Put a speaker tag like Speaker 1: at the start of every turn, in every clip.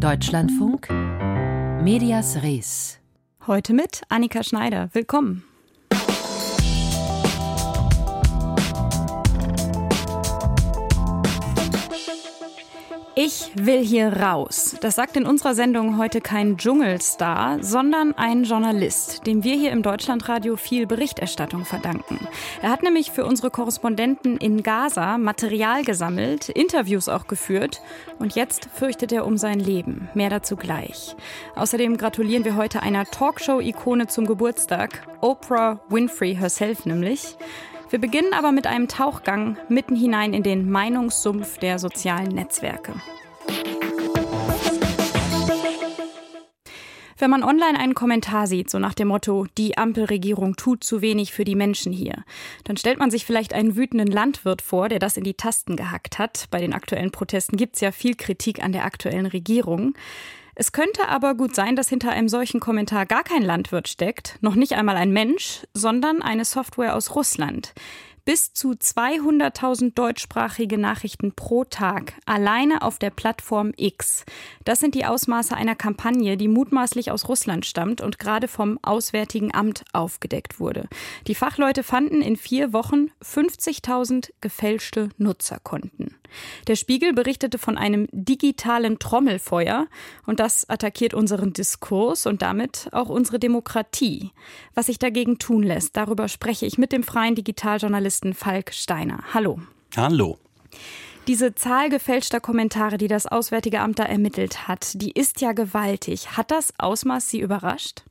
Speaker 1: Deutschlandfunk Medias Res.
Speaker 2: Heute mit Annika Schneider. Willkommen. Ich will hier raus. Das sagt in unserer Sendung heute kein Dschungelstar, sondern ein Journalist, dem wir hier im Deutschlandradio viel Berichterstattung verdanken. Er hat nämlich für unsere Korrespondenten in Gaza Material gesammelt, Interviews auch geführt und jetzt fürchtet er um sein Leben. Mehr dazu gleich. Außerdem gratulieren wir heute einer Talkshow-Ikone zum Geburtstag, Oprah Winfrey herself nämlich. Wir beginnen aber mit einem Tauchgang mitten hinein in den Meinungssumpf der sozialen Netzwerke. Wenn man online einen Kommentar sieht, so nach dem Motto, die Ampelregierung tut zu wenig für die Menschen hier, dann stellt man sich vielleicht einen wütenden Landwirt vor, der das in die Tasten gehackt hat. Bei den aktuellen Protesten gibt es ja viel Kritik an der aktuellen Regierung. Es könnte aber gut sein, dass hinter einem solchen Kommentar gar kein Landwirt steckt, noch nicht einmal ein Mensch, sondern eine Software aus Russland bis zu 200.000 deutschsprachige Nachrichten pro Tag alleine auf der Plattform X. Das sind die Ausmaße einer Kampagne, die mutmaßlich aus Russland stammt und gerade vom Auswärtigen Amt aufgedeckt wurde. Die Fachleute fanden in vier Wochen 50.000 gefälschte Nutzerkonten. Der Spiegel berichtete von einem digitalen Trommelfeuer und das attackiert unseren Diskurs und damit auch unsere Demokratie. Was sich dagegen tun lässt, darüber spreche ich mit dem freien Digitaljournalisten Journalisten Falk Steiner. Hallo.
Speaker 3: Hallo.
Speaker 2: Diese Zahl gefälschter Kommentare, die das Auswärtige Amt da ermittelt hat, die ist ja gewaltig. Hat das Ausmaß Sie überrascht?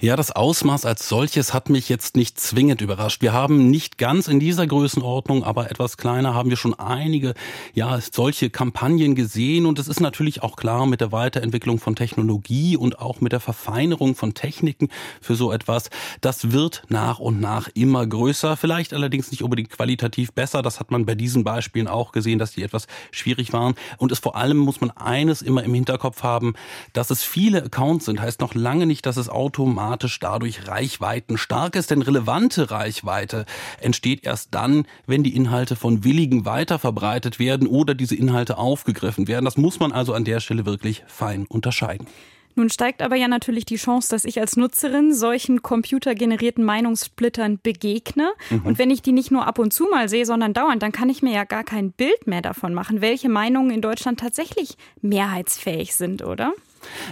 Speaker 3: Ja, das Ausmaß als solches hat mich jetzt nicht zwingend überrascht. Wir haben nicht ganz in dieser Größenordnung, aber etwas kleiner haben wir schon einige, ja, solche Kampagnen gesehen. Und es ist natürlich auch klar mit der Weiterentwicklung von Technologie und auch mit der Verfeinerung von Techniken für so etwas. Das wird nach und nach immer größer. Vielleicht allerdings nicht unbedingt qualitativ besser. Das hat man bei diesen Beispielen auch gesehen, dass die etwas schwierig waren. Und es vor allem muss man eines immer im Hinterkopf haben, dass es viele Accounts sind, heißt noch lange nicht, dass es automatisch automatisch dadurch Reichweiten stark ist, denn relevante Reichweite entsteht erst dann, wenn die Inhalte von Willigen weiterverbreitet werden oder diese Inhalte aufgegriffen werden. Das muss man also an der Stelle wirklich fein unterscheiden.
Speaker 2: Nun steigt aber ja natürlich die Chance, dass ich als Nutzerin solchen computergenerierten Meinungssplittern begegne. Mhm. Und wenn ich die nicht nur ab und zu mal sehe, sondern dauernd, dann kann ich mir ja gar kein Bild mehr davon machen, welche Meinungen in Deutschland tatsächlich mehrheitsfähig sind, oder?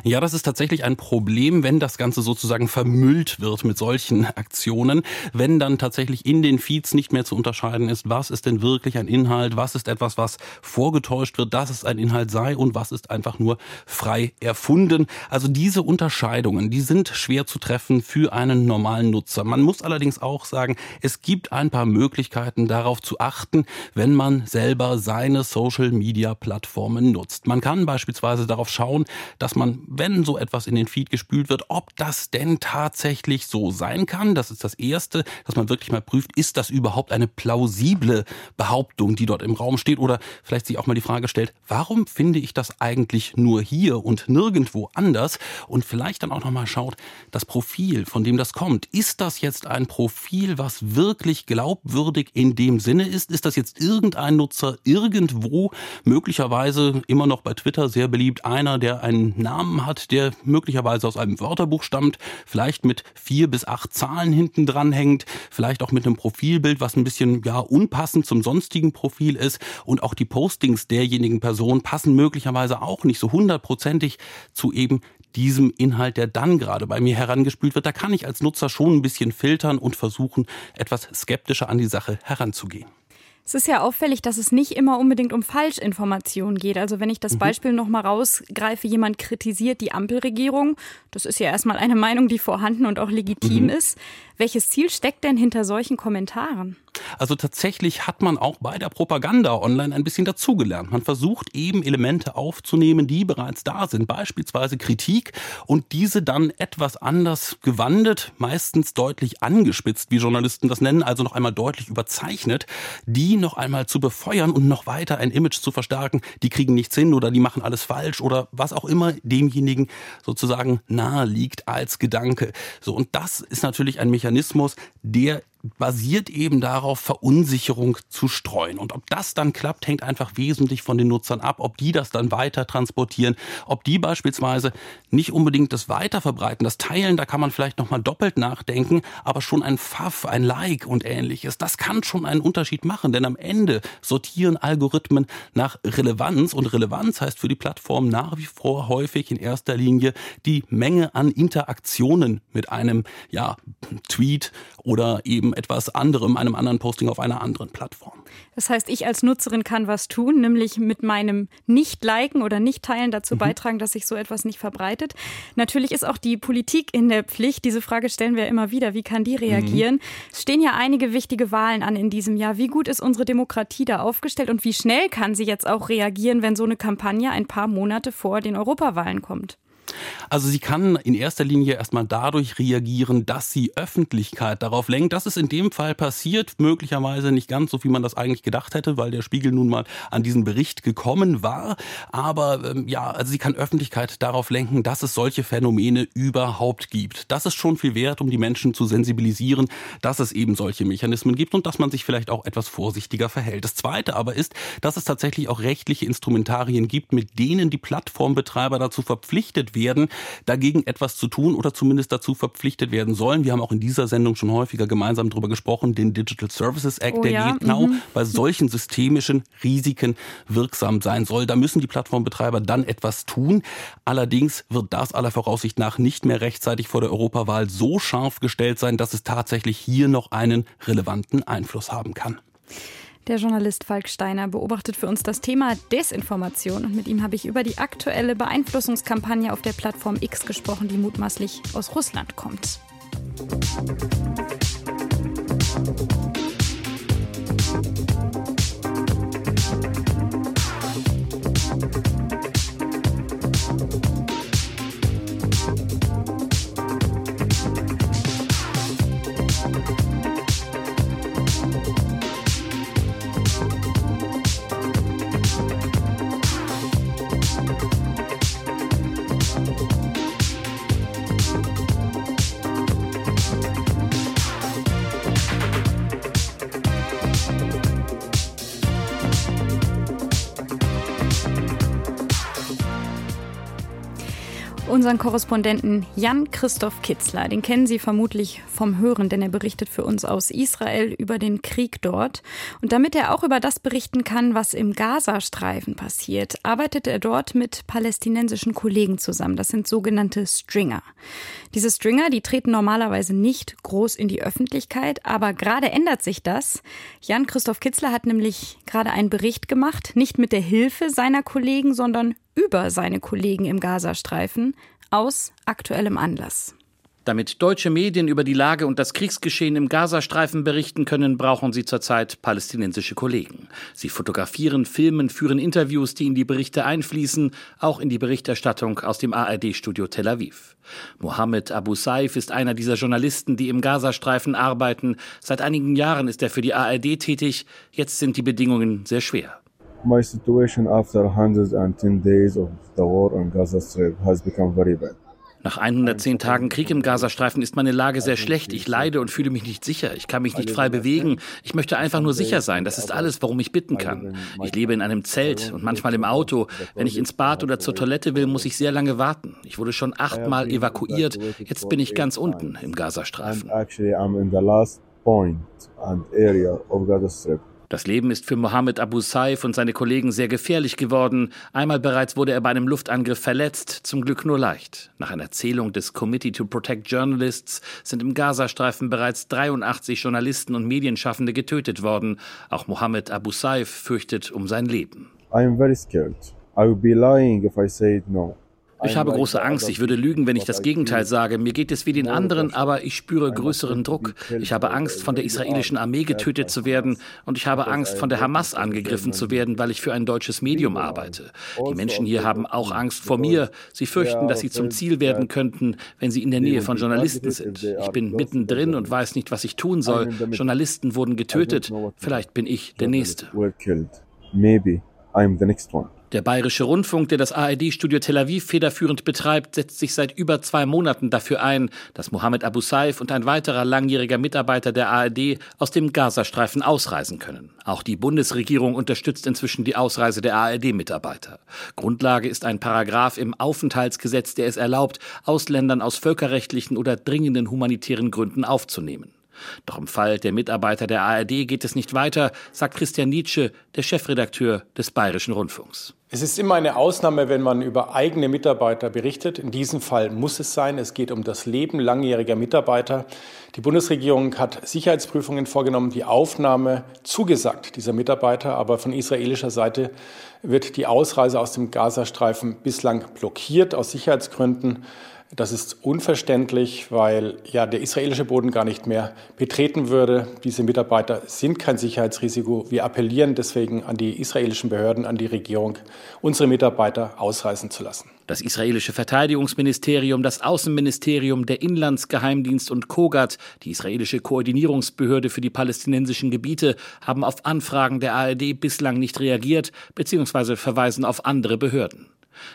Speaker 3: Ja, das ist tatsächlich ein Problem, wenn das Ganze sozusagen vermüllt wird mit solchen Aktionen, wenn dann tatsächlich in den Feeds nicht mehr zu unterscheiden ist, was ist denn wirklich ein Inhalt, was ist etwas, was vorgetäuscht wird, dass es ein Inhalt sei und was ist einfach nur frei erfunden. Also diese Unterscheidungen, die sind schwer zu treffen für einen normalen Nutzer. Man muss allerdings auch sagen, es gibt ein paar Möglichkeiten darauf zu achten, wenn man selber seine Social-Media-Plattformen nutzt. Man kann beispielsweise darauf schauen, dass man man, wenn so etwas in den Feed gespült wird, ob das denn tatsächlich so sein kann. Das ist das Erste, dass man wirklich mal prüft, ist das überhaupt eine plausible Behauptung, die dort im Raum steht? Oder vielleicht sich auch mal die Frage stellt, warum finde ich das eigentlich nur hier und nirgendwo anders? Und vielleicht dann auch nochmal schaut, das Profil, von dem das kommt, ist das jetzt ein Profil, was wirklich glaubwürdig in dem Sinne ist? Ist das jetzt irgendein Nutzer irgendwo, möglicherweise immer noch bei Twitter sehr beliebt, einer, der einen Namen hat, der möglicherweise aus einem Wörterbuch stammt, vielleicht mit vier bis acht Zahlen hinten dran hängt, vielleicht auch mit einem Profilbild, was ein bisschen ja unpassend zum sonstigen Profil ist und auch die Postings derjenigen Person passen möglicherweise auch nicht so hundertprozentig zu eben diesem Inhalt, der dann gerade bei mir herangespült wird. Da kann ich als Nutzer schon ein bisschen filtern und versuchen, etwas skeptischer an die Sache heranzugehen.
Speaker 2: Es ist ja auffällig, dass es nicht immer unbedingt um Falschinformationen geht. Also wenn ich das mhm. Beispiel noch mal rausgreife, jemand kritisiert die Ampelregierung, das ist ja erstmal eine Meinung, die vorhanden und auch legitim mhm. ist. Welches Ziel steckt denn hinter solchen Kommentaren?
Speaker 3: Also tatsächlich hat man auch bei der Propaganda online ein bisschen dazugelernt. Man versucht eben Elemente aufzunehmen, die bereits da sind, beispielsweise Kritik und diese dann etwas anders gewandet, meistens deutlich angespitzt, wie Journalisten das nennen, also noch einmal deutlich überzeichnet, die noch einmal zu befeuern und noch weiter ein Image zu verstärken, die kriegen nichts hin oder die machen alles falsch oder was auch immer demjenigen sozusagen nahe liegt als Gedanke. So und das ist natürlich ein Mechanismus, der basiert eben darauf, Verunsicherung zu streuen. Und ob das dann klappt, hängt einfach wesentlich von den Nutzern ab, ob die das dann weiter transportieren, ob die beispielsweise nicht unbedingt das Weiterverbreiten, das Teilen, da kann man vielleicht nochmal doppelt nachdenken, aber schon ein Pfaff, ein Like und ähnliches, das kann schon einen Unterschied machen, denn am Ende sortieren Algorithmen nach Relevanz und Relevanz heißt für die Plattform nach wie vor häufig in erster Linie die Menge an Interaktionen mit einem ja, Tweet oder eben etwas anderem, einem anderen Posting auf einer anderen Plattform.
Speaker 2: Das heißt, ich als Nutzerin kann was tun, nämlich mit meinem Nicht-Liken oder Nicht-Teilen dazu mhm. beitragen, dass sich so etwas nicht verbreitet. Natürlich ist auch die Politik in der Pflicht. Diese Frage stellen wir immer wieder. Wie kann die reagieren? Mhm. Es stehen ja einige wichtige Wahlen an in diesem Jahr. Wie gut ist unsere Demokratie da aufgestellt und wie schnell kann sie jetzt auch reagieren, wenn so eine Kampagne ein paar Monate vor den Europawahlen kommt?
Speaker 3: Also sie kann in erster Linie erstmal dadurch reagieren, dass sie Öffentlichkeit darauf lenkt. Das ist in dem Fall passiert, möglicherweise nicht ganz so, wie man das eigentlich gedacht hätte, weil der Spiegel nun mal an diesen Bericht gekommen war. Aber ähm, ja, also sie kann Öffentlichkeit darauf lenken, dass es solche Phänomene überhaupt gibt. Das ist schon viel wert, um die Menschen zu sensibilisieren, dass es eben solche Mechanismen gibt und dass man sich vielleicht auch etwas vorsichtiger verhält. Das Zweite aber ist, dass es tatsächlich auch rechtliche Instrumentarien gibt, mit denen die Plattformbetreiber dazu verpflichtet werden, werden, dagegen etwas zu tun oder zumindest dazu verpflichtet werden sollen. Wir haben auch in dieser Sendung schon häufiger gemeinsam darüber gesprochen, den Digital Services Act, oh, der ja? genau mhm. bei solchen systemischen Risiken wirksam sein soll. Da müssen die Plattformbetreiber dann etwas tun. Allerdings wird das aller Voraussicht nach nicht mehr rechtzeitig vor der Europawahl so scharf gestellt sein, dass es tatsächlich hier noch einen relevanten Einfluss haben kann.
Speaker 2: Der Journalist Falk Steiner beobachtet für uns das Thema Desinformation und mit ihm habe ich über die aktuelle Beeinflussungskampagne auf der Plattform X gesprochen, die mutmaßlich aus Russland kommt. Unseren Korrespondenten Jan-Christoph Kitzler. Den kennen Sie vermutlich vom Hören, denn er berichtet für uns aus Israel über den Krieg dort. Und damit er auch über das berichten kann, was im Gazastreifen passiert, arbeitet er dort mit palästinensischen Kollegen zusammen. Das sind sogenannte Stringer. Diese Stringer, die treten normalerweise nicht groß in die Öffentlichkeit, aber gerade ändert sich das. Jan-Christoph Kitzler hat nämlich gerade einen Bericht gemacht, nicht mit der Hilfe seiner Kollegen, sondern über seine Kollegen im Gazastreifen aus aktuellem Anlass.
Speaker 4: Damit deutsche Medien über die Lage und das Kriegsgeschehen im Gazastreifen berichten können, brauchen sie zurzeit palästinensische Kollegen. Sie fotografieren, filmen, führen Interviews, die in die Berichte einfließen, auch in die Berichterstattung aus dem ARD-Studio Tel Aviv. Mohammed Abu Saif ist einer dieser Journalisten, die im Gazastreifen arbeiten. Seit einigen Jahren ist er für die ARD tätig. Jetzt sind die Bedingungen sehr schwer.
Speaker 5: My situation after 110 days of the war on Gaza Strip has become very bad.
Speaker 4: Nach 110 Tagen Krieg im Gazastreifen ist meine Lage sehr schlecht. Ich leide und fühle mich nicht sicher. Ich kann mich nicht frei bewegen. Ich möchte einfach nur sicher sein. Das ist alles, worum ich bitten kann. Ich lebe in einem Zelt und manchmal im Auto. Wenn ich ins Bad oder zur Toilette will, muss ich sehr lange warten. Ich wurde schon achtmal evakuiert. Jetzt bin ich ganz unten im Gazastreifen. Actually, I'm in the last point and area of Gaza Strip. Das Leben ist für Mohammed Abu Saif und seine Kollegen sehr gefährlich geworden. Einmal bereits wurde er bei einem Luftangriff verletzt, zum Glück nur leicht. Nach einer Zählung des Committee to Protect Journalists sind im Gazastreifen bereits 83 Journalisten und Medienschaffende getötet worden. Auch Mohammed Abu Saif fürchtet um sein Leben. I am very scared. I would be lying if I said no. Ich habe große Angst. Ich würde lügen, wenn ich das Gegenteil sage. Mir geht es wie den anderen, aber ich spüre größeren Druck. Ich habe Angst, von der israelischen Armee getötet zu werden und ich habe Angst, von der Hamas angegriffen zu werden, weil ich für ein deutsches Medium arbeite. Die Menschen hier haben auch Angst vor mir. Sie fürchten, dass sie zum Ziel werden könnten, wenn sie in der Nähe von Journalisten sind. Ich bin mittendrin und weiß nicht, was ich tun soll. Journalisten wurden getötet. Vielleicht bin ich der Nächste.
Speaker 5: Maybe I'm the next one.
Speaker 4: Der Bayerische Rundfunk, der das ARD-Studio Tel Aviv federführend betreibt, setzt sich seit über zwei Monaten dafür ein, dass Mohammed Abu Saif und ein weiterer langjähriger Mitarbeiter der ARD aus dem Gazastreifen ausreisen können. Auch die Bundesregierung unterstützt inzwischen die Ausreise der ARD-Mitarbeiter. Grundlage ist ein Paragraph im Aufenthaltsgesetz, der es erlaubt, Ausländern aus völkerrechtlichen oder dringenden humanitären Gründen aufzunehmen. Doch im Fall der Mitarbeiter der ARD geht es nicht weiter, sagt Christian Nietzsche, der Chefredakteur des Bayerischen Rundfunks.
Speaker 6: Es ist immer eine Ausnahme, wenn man über eigene Mitarbeiter berichtet. In diesem Fall muss es sein. Es geht um das Leben langjähriger Mitarbeiter. Die Bundesregierung hat Sicherheitsprüfungen vorgenommen, die Aufnahme zugesagt dieser Mitarbeiter. Aber von israelischer Seite wird die Ausreise aus dem Gazastreifen bislang blockiert aus Sicherheitsgründen. Das ist unverständlich, weil ja der israelische Boden gar nicht mehr betreten würde. Diese Mitarbeiter sind kein Sicherheitsrisiko. Wir appellieren deswegen an die israelischen Behörden, an die Regierung, unsere Mitarbeiter ausreisen zu lassen.
Speaker 4: Das israelische Verteidigungsministerium, das Außenministerium, der Inlandsgeheimdienst und Kogat, die israelische Koordinierungsbehörde für die palästinensischen Gebiete, haben auf Anfragen der ARD bislang nicht reagiert bzw. verweisen auf andere Behörden.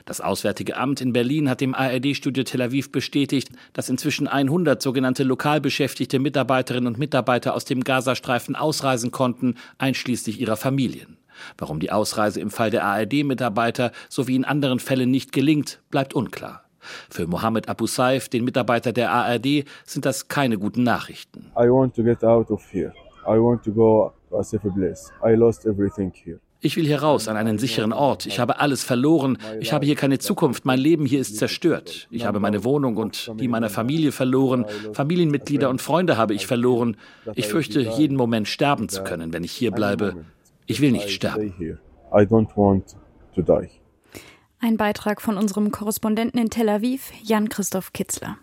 Speaker 4: Das Auswärtige Amt in Berlin hat dem ARD-Studio Tel Aviv bestätigt, dass inzwischen 100 sogenannte lokal beschäftigte Mitarbeiterinnen und Mitarbeiter aus dem Gazastreifen ausreisen konnten, einschließlich ihrer Familien. Warum die Ausreise im Fall der ARD-Mitarbeiter sowie in anderen Fällen nicht gelingt, bleibt unklar. Für Mohammed Abu Saif, den Mitarbeiter der ARD, sind das keine guten Nachrichten. I want to get out of here. I want to go to a safer place. I lost everything here. Ich will hier raus, an einen sicheren Ort. Ich habe alles verloren. Ich habe hier keine Zukunft. Mein Leben hier ist zerstört. Ich habe meine Wohnung und die meiner Familie verloren. Familienmitglieder und Freunde habe ich verloren. Ich fürchte, jeden Moment sterben zu können, wenn ich hier bleibe. Ich will nicht sterben.
Speaker 2: Ein Beitrag von unserem Korrespondenten in Tel Aviv, Jan-Christoph Kitzler.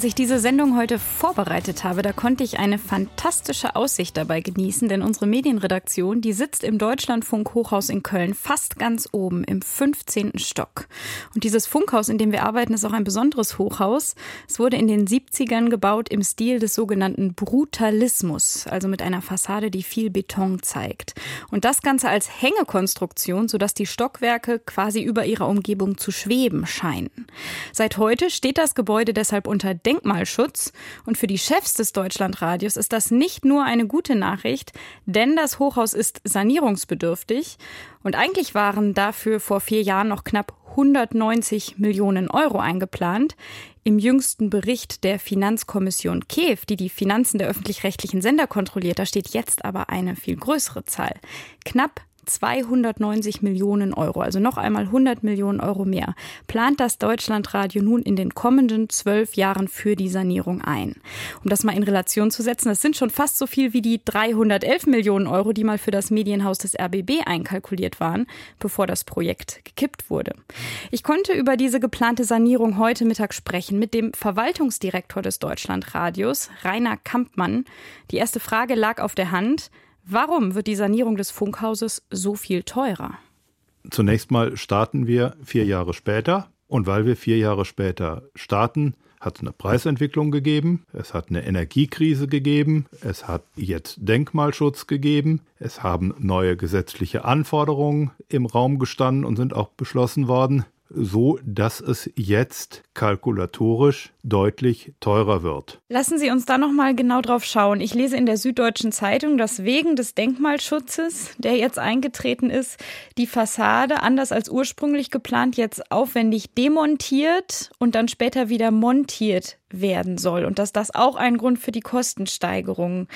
Speaker 2: Als ich diese Sendung heute vorbereitet habe, da konnte ich eine fantastische Aussicht dabei genießen, denn unsere Medienredaktion, die sitzt im Deutschlandfunk Hochhaus in Köln fast ganz oben im 15. Stock. Und dieses Funkhaus, in dem wir arbeiten, ist auch ein besonderes Hochhaus. Es wurde in den 70ern gebaut im Stil des sogenannten Brutalismus, also mit einer Fassade, die viel Beton zeigt. Und das Ganze als Hängekonstruktion, sodass die Stockwerke quasi über ihrer Umgebung zu schweben scheinen. Seit heute steht das Gebäude deshalb unter Denkmalschutz. Und für die Chefs des Deutschlandradios ist das nicht nur eine gute Nachricht, denn das Hochhaus ist sanierungsbedürftig. Und eigentlich waren dafür vor vier Jahren noch knapp 190 Millionen Euro eingeplant. Im jüngsten Bericht der Finanzkommission KEF, die die Finanzen der öffentlich-rechtlichen Sender kontrolliert, da steht jetzt aber eine viel größere Zahl. Knapp 290 Millionen Euro, also noch einmal 100 Millionen Euro mehr, plant das Deutschlandradio nun in den kommenden zwölf Jahren für die Sanierung ein. Um das mal in Relation zu setzen, das sind schon fast so viel wie die 311 Millionen Euro, die mal für das Medienhaus des RBB einkalkuliert waren, bevor das Projekt gekippt wurde. Ich konnte über diese geplante Sanierung heute Mittag sprechen mit dem Verwaltungsdirektor des Deutschlandradios, Rainer Kampmann. Die erste Frage lag auf der Hand. Warum wird die Sanierung des Funkhauses so viel teurer?
Speaker 7: Zunächst mal starten wir vier Jahre später. Und weil wir vier Jahre später starten, hat es eine Preisentwicklung gegeben, es hat eine Energiekrise gegeben, es hat jetzt Denkmalschutz gegeben, es haben neue gesetzliche Anforderungen im Raum gestanden und sind auch beschlossen worden so dass es jetzt kalkulatorisch deutlich teurer wird.
Speaker 2: Lassen Sie uns da noch mal genau drauf schauen. Ich lese in der Süddeutschen Zeitung, dass wegen des Denkmalschutzes, der jetzt eingetreten ist, die Fassade anders als ursprünglich geplant jetzt aufwendig demontiert und dann später wieder montiert werden soll und dass das auch ein Grund für die Kostensteigerung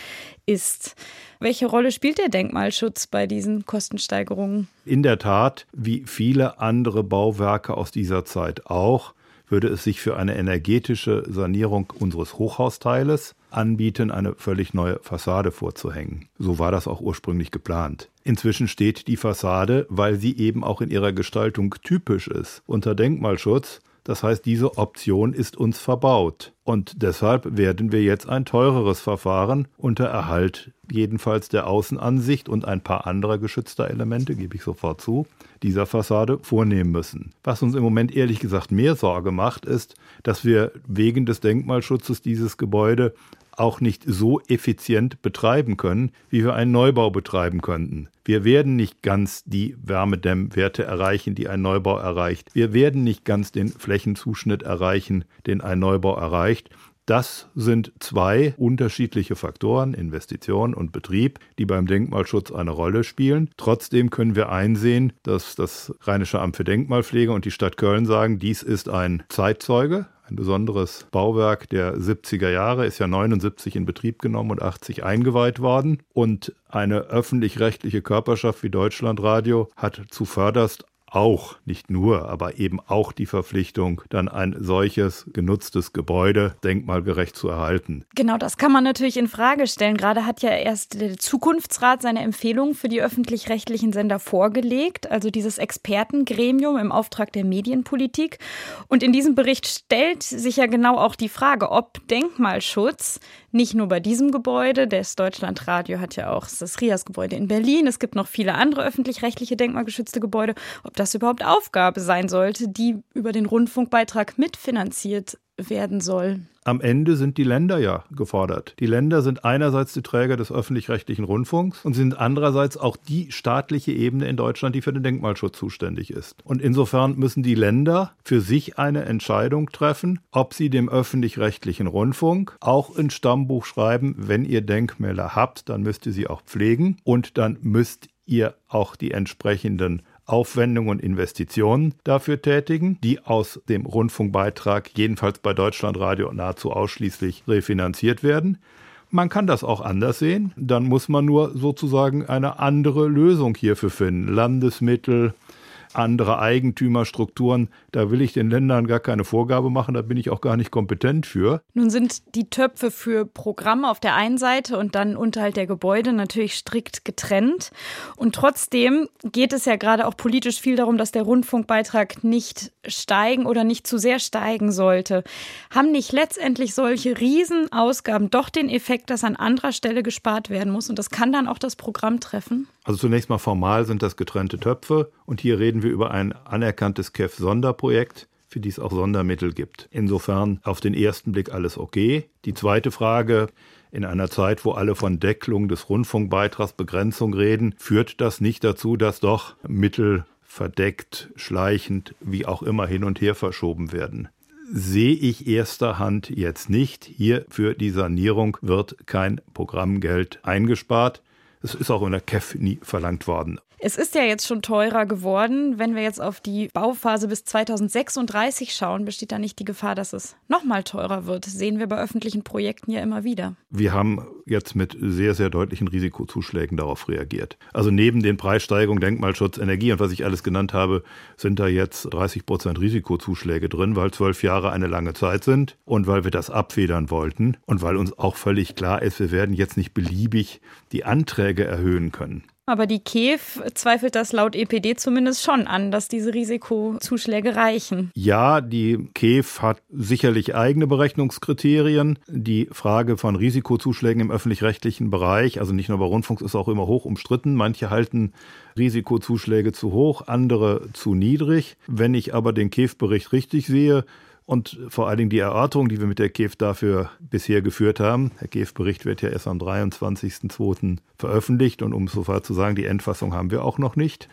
Speaker 2: ist. Welche Rolle spielt der Denkmalschutz bei diesen Kostensteigerungen?
Speaker 7: In der Tat, wie viele andere Bauwerke aus dieser Zeit auch, würde es sich für eine energetische Sanierung unseres Hochhausteiles anbieten, eine völlig neue Fassade vorzuhängen. So war das auch ursprünglich geplant. Inzwischen steht die Fassade, weil sie eben auch in ihrer Gestaltung typisch ist, unter Denkmalschutz das heißt, diese Option ist uns verbaut. Und deshalb werden wir jetzt ein teureres Verfahren unter Erhalt jedenfalls der Außenansicht und ein paar anderer geschützter Elemente, gebe ich sofort zu, dieser Fassade vornehmen müssen. Was uns im Moment ehrlich gesagt mehr Sorge macht, ist, dass wir wegen des Denkmalschutzes dieses Gebäude auch nicht so effizient betreiben können, wie wir einen Neubau betreiben könnten. Wir werden nicht ganz die Wärmedämmwerte erreichen, die ein Neubau erreicht. Wir werden nicht ganz den Flächenzuschnitt erreichen, den ein Neubau erreicht. Das sind zwei unterschiedliche Faktoren, Investition und Betrieb, die beim Denkmalschutz eine Rolle spielen. Trotzdem können wir einsehen, dass das Rheinische Amt für Denkmalpflege und die Stadt Köln sagen, dies ist ein Zeitzeuge, ein besonderes Bauwerk der 70er Jahre, ist ja 79 in Betrieb genommen und 80 eingeweiht worden. Und eine öffentlich-rechtliche Körperschaft wie Deutschlandradio hat zuvörderst auch, nicht nur, aber eben auch die Verpflichtung, dann ein solches genutztes Gebäude denkmalgerecht zu erhalten.
Speaker 2: Genau, das kann man natürlich in Frage stellen. Gerade hat ja erst der Zukunftsrat seine Empfehlungen für die öffentlich-rechtlichen Sender vorgelegt, also dieses Expertengremium im Auftrag der Medienpolitik. Und in diesem Bericht stellt sich ja genau auch die Frage, ob Denkmalschutz nicht nur bei diesem Gebäude, das Deutschlandradio hat ja auch das RIAS-Gebäude in Berlin, es gibt noch viele andere öffentlich-rechtliche denkmalgeschützte Gebäude, ob das überhaupt Aufgabe sein sollte, die über den Rundfunkbeitrag mitfinanziert werden soll.
Speaker 7: Am Ende sind die Länder ja gefordert. Die Länder sind einerseits die Träger des öffentlich-rechtlichen Rundfunks und sind andererseits auch die staatliche Ebene in Deutschland, die für den Denkmalschutz zuständig ist. Und insofern müssen die Länder für sich eine Entscheidung treffen, ob sie dem öffentlich-rechtlichen Rundfunk auch ins Stammbuch schreiben, wenn ihr Denkmäler habt, dann müsst ihr sie auch pflegen und dann müsst ihr auch die entsprechenden Aufwendungen und Investitionen dafür tätigen, die aus dem Rundfunkbeitrag jedenfalls bei Deutschlandradio nahezu ausschließlich refinanziert werden. Man kann das auch anders sehen. Dann muss man nur sozusagen eine andere Lösung hierfür finden. Landesmittel, andere Eigentümerstrukturen. Da will ich den Ländern gar keine Vorgabe machen, da bin ich auch gar nicht kompetent für.
Speaker 2: Nun sind die Töpfe für Programme auf der einen Seite und dann Unterhalt der Gebäude natürlich strikt getrennt. Und trotzdem geht es ja gerade auch politisch viel darum, dass der Rundfunkbeitrag nicht steigen oder nicht zu sehr steigen sollte. Haben nicht letztendlich solche Riesenausgaben doch den Effekt, dass an anderer Stelle gespart werden muss? Und das kann dann auch das Programm treffen?
Speaker 7: Also zunächst mal formal sind das getrennte Töpfe und hier reden wir über ein anerkanntes KEF-Sonderprojekt, für die es auch Sondermittel gibt. Insofern auf den ersten Blick alles okay. Die zweite Frage, in einer Zeit, wo alle von Deckelung des Rundfunkbeitrags Begrenzung reden, führt das nicht dazu, dass doch Mittel verdeckt, schleichend, wie auch immer hin und her verschoben werden sehe ich erster Hand jetzt nicht. Hier für die Sanierung wird kein Programmgeld eingespart. Es ist auch in der KEF nie verlangt worden.
Speaker 2: Es ist ja jetzt schon teurer geworden. Wenn wir jetzt auf die Bauphase bis 2036 schauen, besteht da nicht die Gefahr, dass es noch mal teurer wird. Sehen wir bei öffentlichen Projekten ja immer wieder.
Speaker 7: Wir haben jetzt mit sehr, sehr deutlichen Risikozuschlägen darauf reagiert. Also neben den Preissteigerungen, Denkmalschutz, Energie und was ich alles genannt habe, sind da jetzt 30 Prozent Risikozuschläge drin, weil zwölf Jahre eine lange Zeit sind und weil wir das abfedern wollten und weil uns auch völlig klar ist, wir werden jetzt nicht beliebig die Anträge erhöhen können.
Speaker 2: Aber die KEF zweifelt das laut EPD zumindest schon an, dass diese Risikozuschläge reichen.
Speaker 7: Ja, die KEF hat sicherlich eigene Berechnungskriterien. Die Frage von Risikozuschlägen im öffentlich-rechtlichen Bereich, also nicht nur bei Rundfunks, ist auch immer hoch umstritten. Manche halten Risikozuschläge zu hoch, andere zu niedrig. Wenn ich aber den KEF-Bericht richtig sehe, und vor allen Dingen die Erörterung, die wir mit der KEF dafür bisher geführt haben. Der KEF-Bericht wird ja erst am 23.02. veröffentlicht und um sofort zu sagen, die Endfassung haben wir auch noch nicht.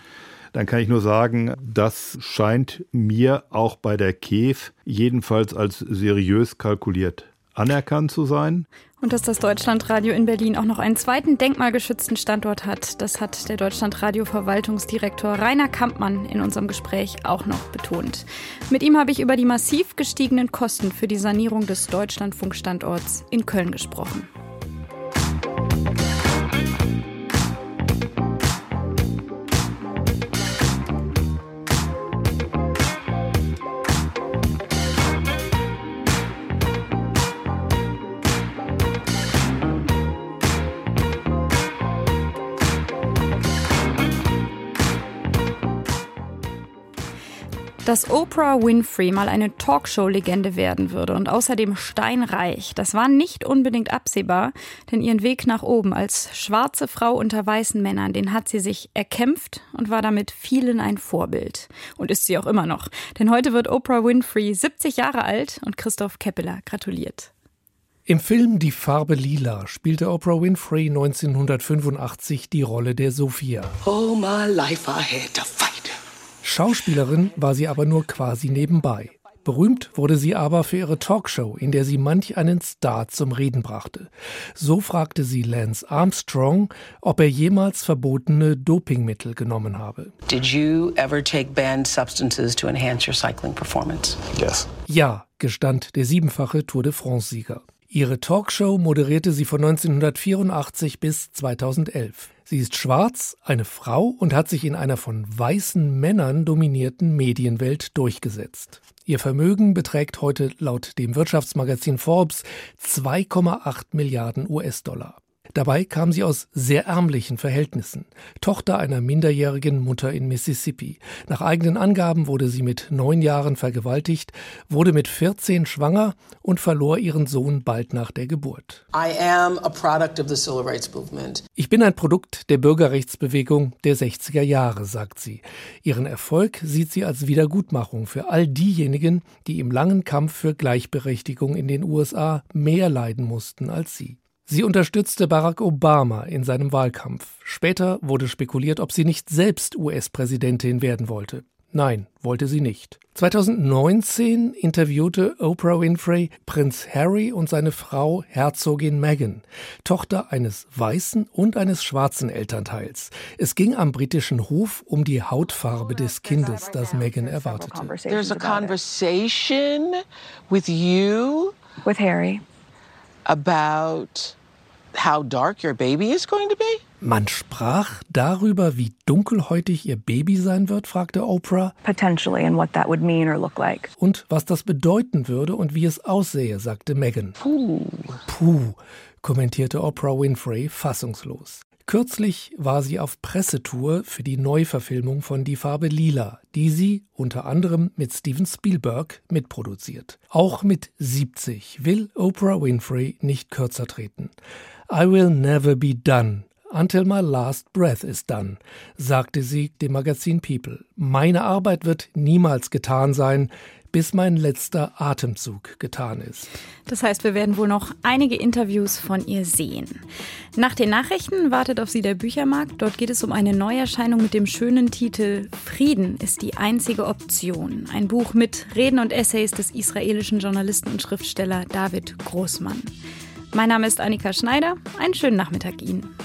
Speaker 7: Dann kann ich nur sagen, das scheint mir auch bei der KEF jedenfalls als seriös kalkuliert anerkannt zu sein.
Speaker 2: Und dass das Deutschlandradio in Berlin auch noch einen zweiten denkmalgeschützten Standort hat, das hat der Deutschlandradio-Verwaltungsdirektor Rainer Kampmann in unserem Gespräch auch noch betont. Mit ihm habe ich über die massiv gestiegenen Kosten für die Sanierung des Deutschlandfunkstandorts in Köln gesprochen. Dass Oprah Winfrey mal eine Talkshow-Legende werden würde und außerdem steinreich, das war nicht unbedingt absehbar, denn ihren Weg nach oben als schwarze Frau unter weißen Männern, den hat sie sich erkämpft und war damit vielen ein Vorbild. Und ist sie auch immer noch. Denn heute wird Oprah Winfrey 70 Jahre alt und Christoph Keppeler gratuliert.
Speaker 8: Im Film Die Farbe Lila spielte Oprah Winfrey 1985 die Rolle der Sophia.
Speaker 9: Oh my life I had to fight.
Speaker 8: Schauspielerin war sie aber nur quasi nebenbei. Berühmt wurde sie aber für ihre Talkshow, in der sie manch einen Star zum Reden brachte. So fragte sie Lance Armstrong, ob er jemals verbotene Dopingmittel genommen habe.
Speaker 9: Did you ever take banned substances to enhance your cycling performance?
Speaker 5: Yes.
Speaker 8: Ja, gestand der siebenfache Tour de France-Sieger. Ihre Talkshow moderierte sie von 1984 bis 2011. Sie ist schwarz, eine Frau und hat sich in einer von weißen Männern dominierten Medienwelt durchgesetzt. Ihr Vermögen beträgt heute laut dem Wirtschaftsmagazin Forbes 2,8 Milliarden US-Dollar. Dabei kam sie aus sehr ärmlichen Verhältnissen. Tochter einer minderjährigen Mutter in Mississippi. Nach eigenen Angaben wurde sie mit neun Jahren vergewaltigt, wurde mit 14 schwanger und verlor ihren Sohn bald nach der Geburt. Ich bin ein Produkt der Bürgerrechtsbewegung der 60er Jahre, sagt sie. Ihren Erfolg sieht sie als Wiedergutmachung für all diejenigen, die im langen Kampf für Gleichberechtigung in den USA mehr leiden mussten als sie. Sie unterstützte Barack Obama in seinem Wahlkampf. Später wurde spekuliert, ob sie nicht selbst US-Präsidentin werden wollte. Nein, wollte sie nicht. 2019 interviewte Oprah Winfrey Prinz Harry und seine Frau Herzogin Meghan, Tochter eines weißen und eines schwarzen Elternteils. Es ging am britischen Hof um die Hautfarbe des Kindes, das Meghan erwartete.
Speaker 9: There's a conversation with you
Speaker 10: with Harry
Speaker 9: about how dark your baby is going to be?
Speaker 8: Man sprach darüber, wie dunkelhäutig ihr Baby sein wird, fragte Oprah.
Speaker 10: Potentially and what that would mean or look like.
Speaker 8: Und was das bedeuten würde und wie es aussehe, sagte Meghan.
Speaker 9: Puh.
Speaker 8: Puh, kommentierte Oprah Winfrey fassungslos. Kürzlich war sie auf Pressetour für die Neuverfilmung von Die Farbe Lila, die sie unter anderem mit Steven Spielberg mitproduziert. Auch mit 70 will Oprah Winfrey nicht kürzer treten. I will never be done until my last breath is done, sagte sie dem Magazin People. Meine Arbeit wird niemals getan sein, bis mein letzter Atemzug getan ist.
Speaker 2: Das heißt, wir werden wohl noch einige Interviews von ihr sehen. Nach den Nachrichten wartet auf Sie der Büchermarkt. Dort geht es um eine Neuerscheinung mit dem schönen Titel Frieden ist die einzige Option. Ein Buch mit Reden und Essays des israelischen Journalisten und Schriftsteller David Großmann. Mein Name ist Annika Schneider. Einen schönen Nachmittag Ihnen.